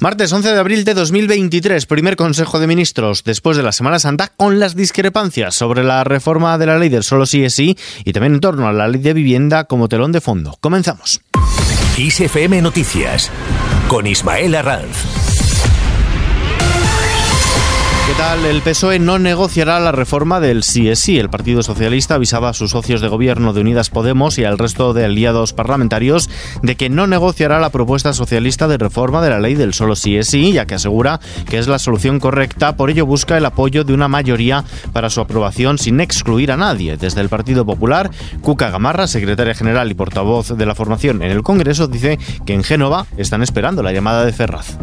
Martes 11 de abril de 2023, primer Consejo de Ministros después de la Semana Santa con las discrepancias sobre la reforma de la ley del solo sí es sí y también en torno a la ley de vivienda como telón de fondo. Comenzamos. ISFM Noticias con Ismael Arranz. ¿Qué tal? El PSOE no negociará la reforma del sí El Partido Socialista avisaba a sus socios de gobierno de Unidas Podemos y al resto de aliados parlamentarios de que no negociará la propuesta socialista de reforma de la ley del solo sí es sí, ya que asegura que es la solución correcta. Por ello busca el apoyo de una mayoría para su aprobación sin excluir a nadie. Desde el Partido Popular, Cuca Gamarra, secretaria general y portavoz de la formación en el Congreso, dice que en Génova están esperando la llamada de Ferraz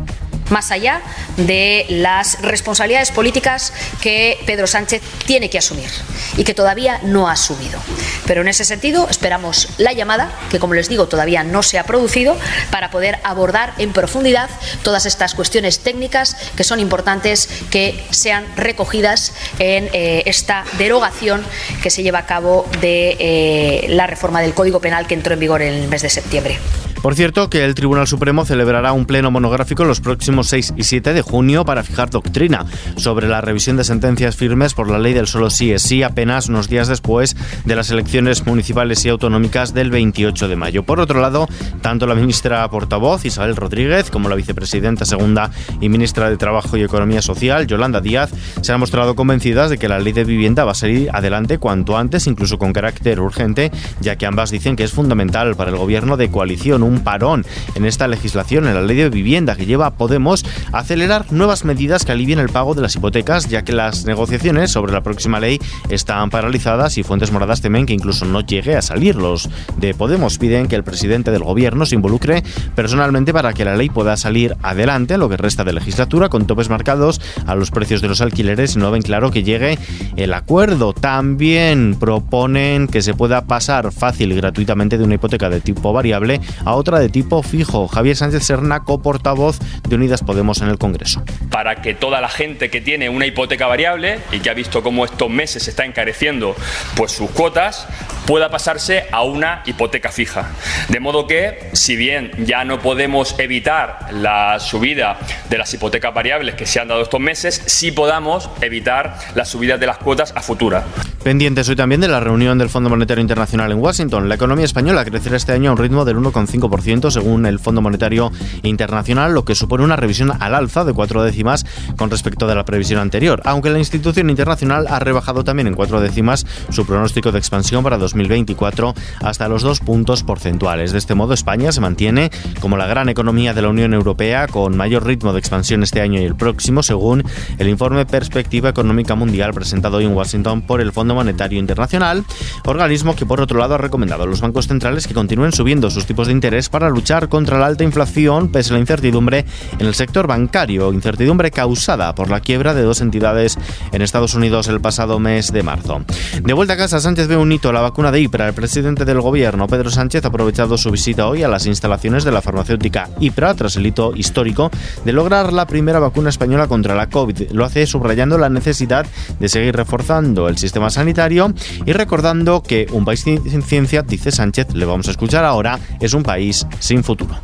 más allá de las responsabilidades políticas que Pedro Sánchez tiene que asumir y que todavía no ha asumido. Pero en ese sentido esperamos la llamada, que como les digo todavía no se ha producido, para poder abordar en profundidad todas estas cuestiones técnicas que son importantes que sean recogidas en eh, esta derogación que se lleva a cabo de eh, la reforma del Código Penal que entró en vigor en el mes de septiembre. Por cierto, que el Tribunal Supremo celebrará un pleno monográfico los próximos 6 y 7 de junio para fijar doctrina sobre la revisión de sentencias firmes por la ley del solo sí es sí, apenas unos días después de las elecciones municipales y autonómicas del 28 de mayo. Por otro lado, tanto la ministra portavoz Isabel Rodríguez como la vicepresidenta segunda y ministra de Trabajo y Economía Social Yolanda Díaz se han mostrado convencidas de que la ley de vivienda va a salir adelante cuanto antes, incluso con carácter urgente, ya que ambas dicen que es fundamental para el gobierno de coalición un parón en esta legislación, en la ley de vivienda, que lleva a Podemos a acelerar nuevas medidas que alivien el pago de las hipotecas, ya que las negociaciones sobre la próxima ley están paralizadas y fuentes moradas temen que incluso no llegue a salir. Los de Podemos piden que el presidente del gobierno se involucre personalmente para que la ley pueda salir adelante lo que resta de legislatura con topes marcados a los precios de los alquileres y no ven claro que llegue el acuerdo. También proponen que se pueda pasar fácil y gratuitamente de una hipoteca de tipo variable a otra de tipo fijo. Javier Sánchez Serna, portavoz de Unidas Podemos en el Congreso. Para que toda la gente que tiene una hipoteca variable y que ha visto cómo estos meses se está encareciendo pues sus cuotas, pueda pasarse a una hipoteca fija. De modo que, si bien ya no podemos evitar la subida de las hipotecas variables que se han dado estos meses, sí podamos evitar la subida de las cuotas a futura. Pendientes hoy también de la reunión del Fondo Monetario Internacional en Washington. La economía española crecerá este año a un ritmo del 1,5% según el Fondo Monetario Internacional, lo que supone una revisión al alza de cuatro décimas con respecto de la previsión anterior, aunque la institución internacional ha rebajado también en cuatro décimas su pronóstico de expansión para 2024 hasta los dos puntos porcentuales. De este modo, España se mantiene como la gran economía de la Unión Europea con mayor ritmo de expansión este año y el próximo, según el informe Perspectiva Económica Mundial presentado hoy en Washington por el Fondo Monetario Internacional, organismo que por otro lado ha recomendado a los bancos centrales que continúen subiendo sus tipos de interés para luchar contra la alta inflación pese a la incertidumbre en el sector bancario, incertidumbre causada por la quiebra de dos entidades en Estados Unidos el pasado mes de marzo. De vuelta a casa, Sánchez ve un hito, la vacuna de IPRA. El presidente del gobierno, Pedro Sánchez, ha aprovechado su visita hoy a las instalaciones de la farmacéutica IPRA tras el hito histórico de lograr la primera vacuna española contra la COVID. Lo hace subrayando la necesidad de seguir reforzando el sistema sanitario sanitario y recordando que un país sin ciencia, dice Sánchez, le vamos a escuchar ahora, es un país sin futuro.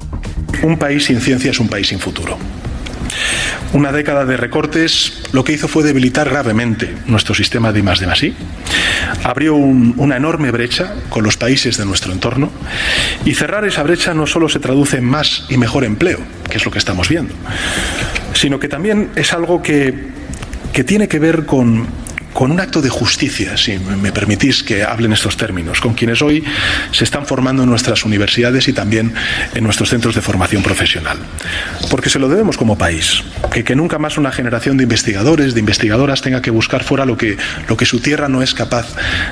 Un país sin ciencia es un país sin futuro. Una década de recortes lo que hizo fue debilitar gravemente nuestro sistema de I de I. Abrió una enorme brecha con los países de nuestro entorno y cerrar esa brecha no solo se traduce en más y mejor empleo, que es lo que estamos viendo, sino que también es algo que, que tiene que ver con con un acto de justicia, si me permitís que hable en estos términos, con quienes hoy se están formando en nuestras universidades y también en nuestros centros de formación profesional. Porque se lo debemos como país, que, nunca más una generación de investigadores, de investigadoras tenga que buscar fuera lo que su tierra no es capaz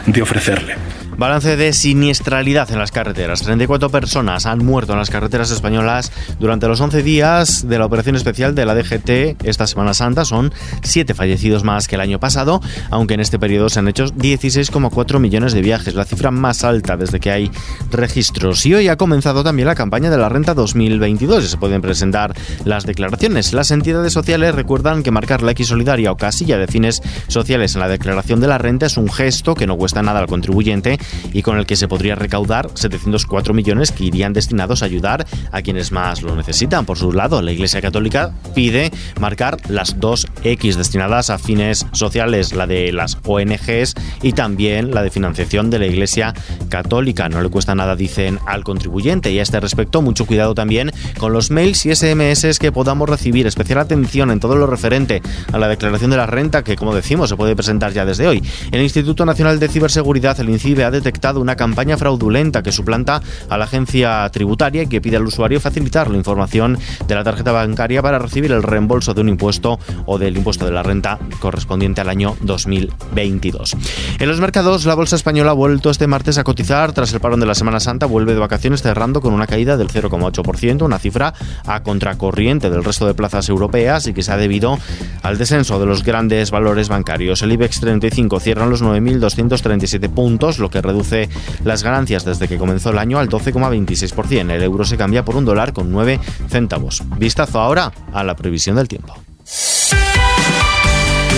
de ofrecerle. Balance de siniestralidad en las carreteras. 34 personas han muerto en las carreteras españolas durante los 11 días de la operación especial de la DGT esta Semana Santa. Son 7 fallecidos más que el año pasado, aunque en este periodo se han hecho 16,4 millones de viajes, la cifra más alta desde que hay registros. Y hoy ha comenzado también la campaña de la renta 2022 y se pueden presentar las declaraciones. Las entidades sociales recuerdan que marcar la X solidaria o casilla de fines sociales en la declaración de la renta es un gesto que no cuesta nada al contribuyente y con el que se podría recaudar 704 millones que irían destinados a ayudar a quienes más lo necesitan. Por su lado, la Iglesia Católica pide marcar las dos X destinadas a fines sociales, la de las ONGs y también la de financiación de la Iglesia Católica. No le cuesta nada, dicen, al contribuyente. Y a este respecto, mucho cuidado también con los mails y SMS que podamos recibir. Especial atención en todo lo referente a la declaración de la renta, que como decimos se puede presentar ya desde hoy. El Instituto Nacional de Ciberseguridad, el INCIBE, ha detectado una campaña fraudulenta que suplanta a la agencia tributaria y que pide al usuario facilitar la información de la tarjeta bancaria para recibir el reembolso de un impuesto o del impuesto de la renta correspondiente al año 2022. En los mercados, la bolsa española ha vuelto este martes a cotizar tras el parón de la Semana Santa, vuelve de vacaciones cerrando con una caída del 0,8%, una cifra a contracorriente del resto de plazas europeas y que se ha debido al descenso de los grandes valores bancarios. El IBEX 35 cierra los 9.237 puntos, lo que reduce las ganancias desde que comenzó el año al 12,26%. El euro se cambia por un dólar con 9 centavos. Vistazo ahora a la previsión del tiempo.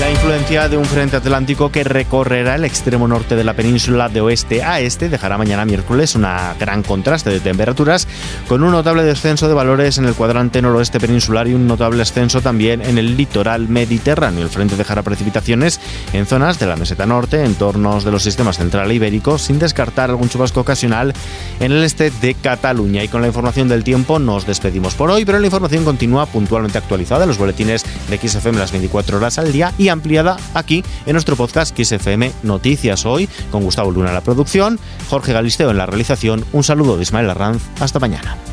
La influencia de un frente atlántico que recorrerá el extremo norte de la península de oeste a este dejará mañana miércoles una gran contraste de temperaturas con un notable descenso de valores en el cuadrante noroeste peninsular y un notable ascenso también en el litoral mediterráneo. El frente dejará precipitaciones en zonas de la meseta norte, en tornos de los sistemas central e ibérico, sin descartar algún chubasco ocasional en el este de Cataluña. Y con la información del tiempo nos despedimos por hoy, pero la información continúa puntualmente actualizada en los boletines de XFM las 24 horas al día y ampliada aquí en nuestro podcast XFM Noticias hoy, con Gustavo Luna en la producción, Jorge Galisteo en la realización. Un saludo de Ismael Arranz. Hasta mañana.